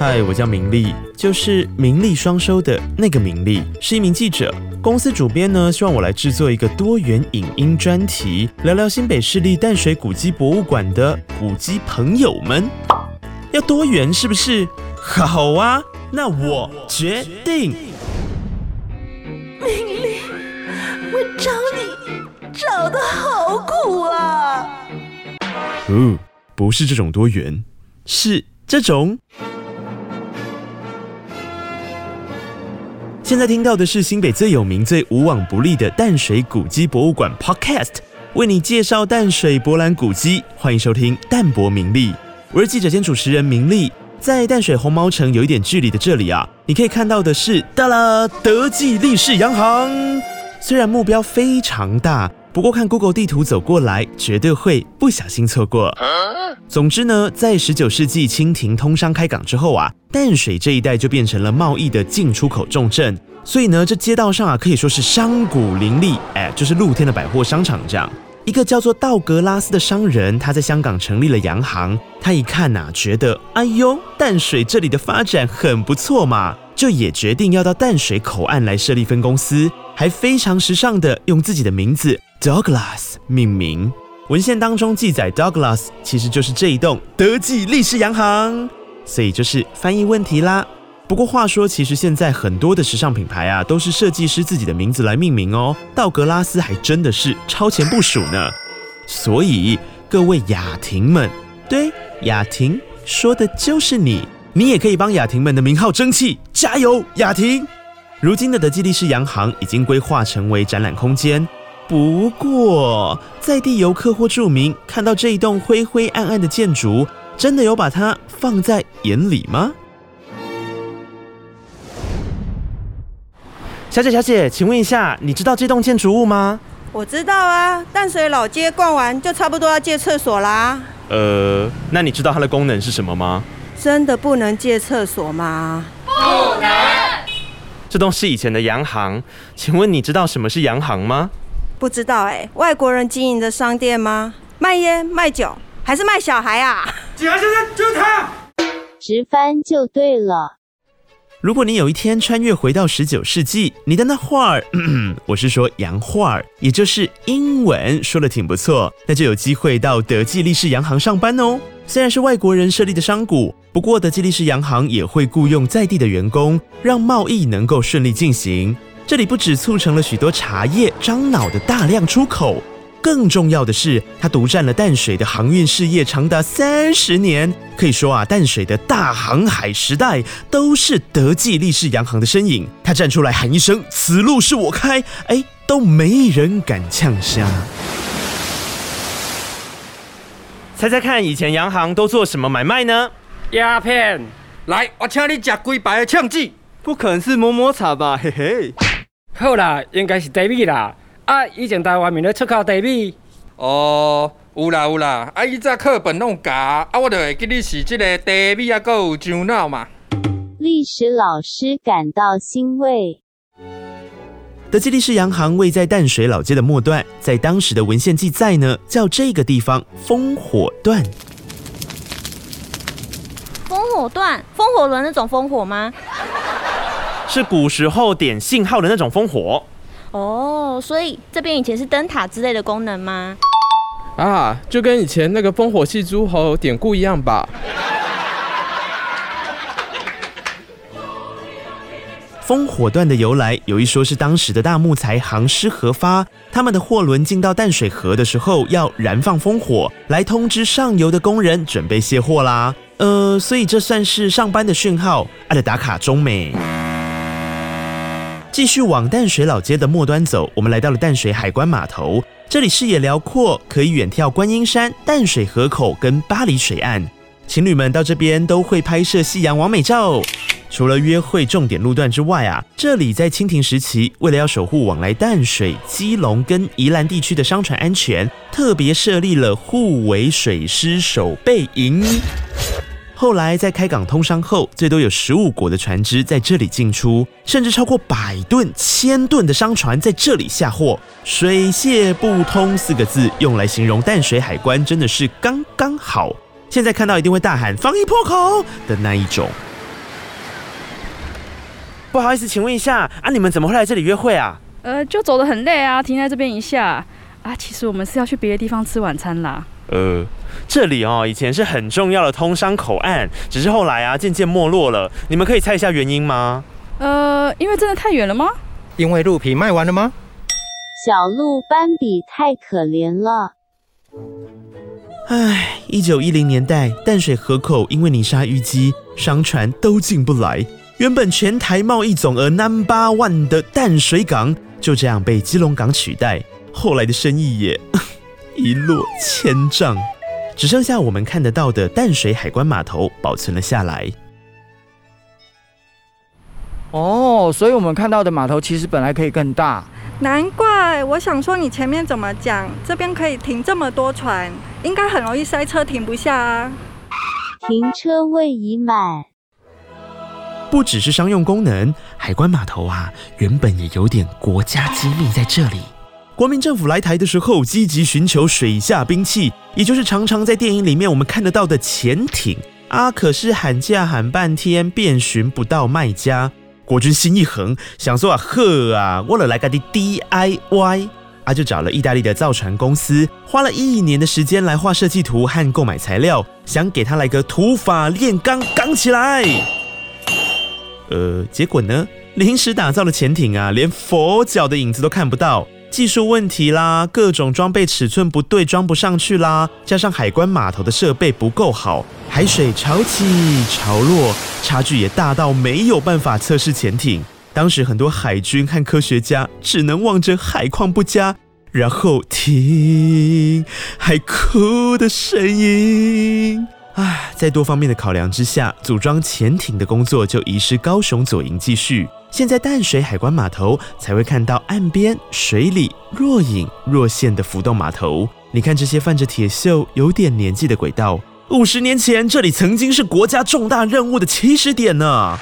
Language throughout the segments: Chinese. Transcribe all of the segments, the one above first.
嗨，我叫明丽，就是名利双收的那个明丽，是一名记者。公司主编呢，希望我来制作一个多元影音专题，聊聊新北市立淡水古迹博物馆的古迹朋友们。要多元是不是？好啊，那我决定。明丽，我找你找的好苦啊！哦，不是这种多元，是这种。现在听到的是新北最有名、最无往不利的淡水古迹博物馆 Podcast，为你介绍淡水博览古迹。欢迎收听淡泊名利，我是记者兼主持人名利。在淡水红毛城有一点距离的这里啊，你可以看到的是，哒啦，德记立式洋行。虽然目标非常大，不过看 Google 地图走过来，绝对会不小心错过。总之呢，在十九世纪清廷通商开港之后啊，淡水这一带就变成了贸易的进出口重镇。所以呢，这街道上啊，可以说是商贾林立，哎，就是露天的百货商场这样。一个叫做道格拉斯的商人，他在香港成立了洋行。他一看呐，觉得哎呦，淡水这里的发展很不错嘛，就也决定要到淡水口岸来设立分公司，还非常时尚的用自己的名字 Douglas 命名。文献当中记载，Douglas 其实就是这一栋德记立式洋行，所以就是翻译问题啦。不过话说，其实现在很多的时尚品牌啊，都是设计师自己的名字来命名哦。道格拉斯还真的是超前部署呢。所以各位雅婷们，对雅婷说的就是你，你也可以帮雅婷们的名号争气，加油，雅婷！如今的德基利士洋行已经规划成为展览空间，不过在地游客或住民看到这一栋灰灰暗暗的建筑，真的有把它放在眼里吗？小姐，小姐，请问一下，你知道这栋建筑物吗？我知道啊，淡水老街逛完就差不多要借厕所啦。呃，那你知道它的功能是什么吗？真的不能借厕所吗？不能。这栋是以前的洋行，请问你知道什么是洋行吗？不知道哎，外国人经营的商店吗？卖烟、卖酒，还是卖小孩啊？警察先生，就是他。直翻就对了。如果你有一天穿越回到十九世纪，你的那画儿，我是说洋画儿，也就是英文说的挺不错，那就有机会到德记利士洋行上班哦。虽然是外国人设立的商股，不过德记利士洋行也会雇佣在地的员工，让贸易能够顺利进行。这里不止促成了许多茶叶、樟脑的大量出口。更重要的是，它独占了淡水的航运事业长达三十年。可以说啊，淡水的大航海时代都是德记利士洋行的身影。他站出来喊一声：“此路是我开！”哎，都没人敢呛下。猜猜看，以前洋行都做什么买卖呢？鸦片。来，我请你吃几排的枪子。不可能是摸摸茶吧？嘿嘿。好啦，应该是茶米啦。啊！以前台湾面咧出口茶米。哦，有啦有啦。啊，伊早课本弄假，啊，我就会记你是这个茶米啊，够有樟脑嘛。历史老师感到欣慰。德基利士洋行位在淡水老街的末段，在当时的文献记载呢，叫这个地方烽火段。烽火段，风火轮那种烽火吗？是古时候点信号的那种烽火。哦，所以这边以前是灯塔之类的功能吗？啊，就跟以前那个烽火戏诸侯典故一样吧。烽火段的由来，有一说是当时的大木材行师合发，他们的货轮进到淡水河的时候，要燃放烽火来通知上游的工人准备卸货啦。呃，所以这算是上班的讯号，爱的打卡中美。继续往淡水老街的末端走，我们来到了淡水海关码头。这里视野辽阔，可以远眺观音山、淡水河口跟巴黎水岸。情侣们到这边都会拍摄夕阳完美照。除了约会重点路段之外啊，这里在清廷时期，为了要守护往来淡水、基隆跟宜兰地区的商船安全，特别设立了护卫水师守备营。后来在开港通商后，最多有十五国的船只在这里进出，甚至超过百吨、千吨的商船在这里下货。水泄不通四个字用来形容淡水海关，真的是刚刚好。现在看到一定会大喊“防疫破口”的那一种。不好意思，请问一下啊，你们怎么会来这里约会啊？呃，就走得很累啊，停在这边一下啊。其实我们是要去别的地方吃晚餐啦。呃，这里哦，以前是很重要的通商口岸，只是后来啊，渐渐没落了。你们可以猜一下原因吗？呃，因为真的太远了吗？因为鹿皮卖完了吗？小鹿斑比太可怜了。唉，一九一零年代，淡水河口因为泥沙淤积，商船都进不来。原本全台贸易总额 number one 的淡水港，就这样被基隆港取代。后来的生意也一落千丈，只剩下我们看得到的淡水海关码头保存了下来。哦，所以我们看到的码头其实本来可以更大。难怪我想说，你前面怎么讲？这边可以停这么多船，应该很容易塞车，停不下啊。停车位已满。不只是商用功能，海关码头啊，原本也有点国家机密在这里。国民政府来台的时候，积极寻求水下兵器，也就是常常在电影里面我们看得到的潜艇啊。可是喊价喊半天，遍寻不到卖家。国军心一横，想说啊呵啊，我了来个的 DIY 啊，就找了意大利的造船公司，花了一年的时间来画设计图和购买材料，想给他来个土法炼钢，钢起来。呃，结果呢，临时打造的潜艇啊，连佛脚的影子都看不到。技术问题啦，各种装备尺寸不对，装不上去啦。加上海关码头的设备不够好，海水潮起潮落，差距也大到没有办法测试潜艇。当时很多海军和科学家只能望着海况不佳，然后听海哭的声音。唉，在多方面的考量之下，组装潜艇的工作就移师高雄左营继续。现在淡水海关码头才会看到岸边水里若隐若现的浮动码头。你看这些泛着铁锈、有点年纪的轨道，五十年前这里曾经是国家重大任务的起始点呢。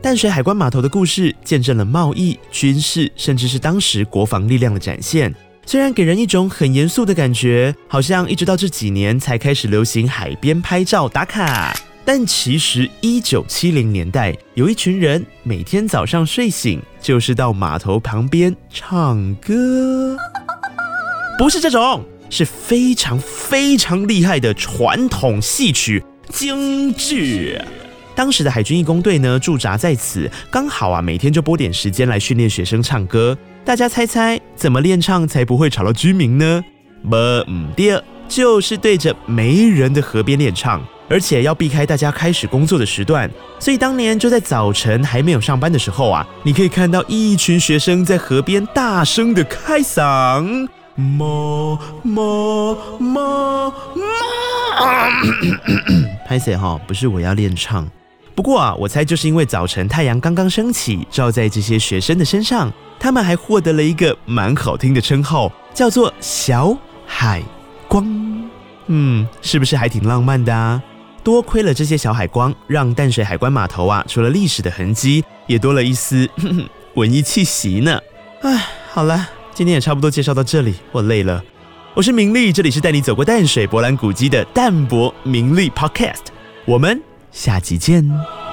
淡水海关码头的故事，见证了贸易、军事，甚至是当时国防力量的展现。虽然给人一种很严肃的感觉，好像一直到这几年才开始流行海边拍照打卡。但其实，一九七零年代，有一群人每天早上睡醒就是到码头旁边唱歌，不是这种，是非常非常厉害的传统戏曲京剧。当时的海军义工队呢驻扎在此，刚好啊每天就拨点时间来训练学生唱歌。大家猜猜怎么练唱才不会吵到居民呢？不，嗯，第二就是对着没人的河边练唱。而且要避开大家开始工作的时段，所以当年就在早晨还没有上班的时候啊，你可以看到一群学生在河边大声的开嗓，么么么么。拍谁哈？不是我要练唱，不过啊，我猜就是因为早晨太阳刚刚升起，照在这些学生的身上，他们还获得了一个蛮好听的称号，叫做小海光。嗯，是不是还挺浪漫的啊？多亏了这些小海光，让淡水海关码头啊，除了历史的痕迹，也多了一丝文艺气息呢。唉，好了，今天也差不多介绍到这里，我累了。我是明丽，这里是带你走过淡水博览古迹的淡泊名利 Podcast，我们下集见。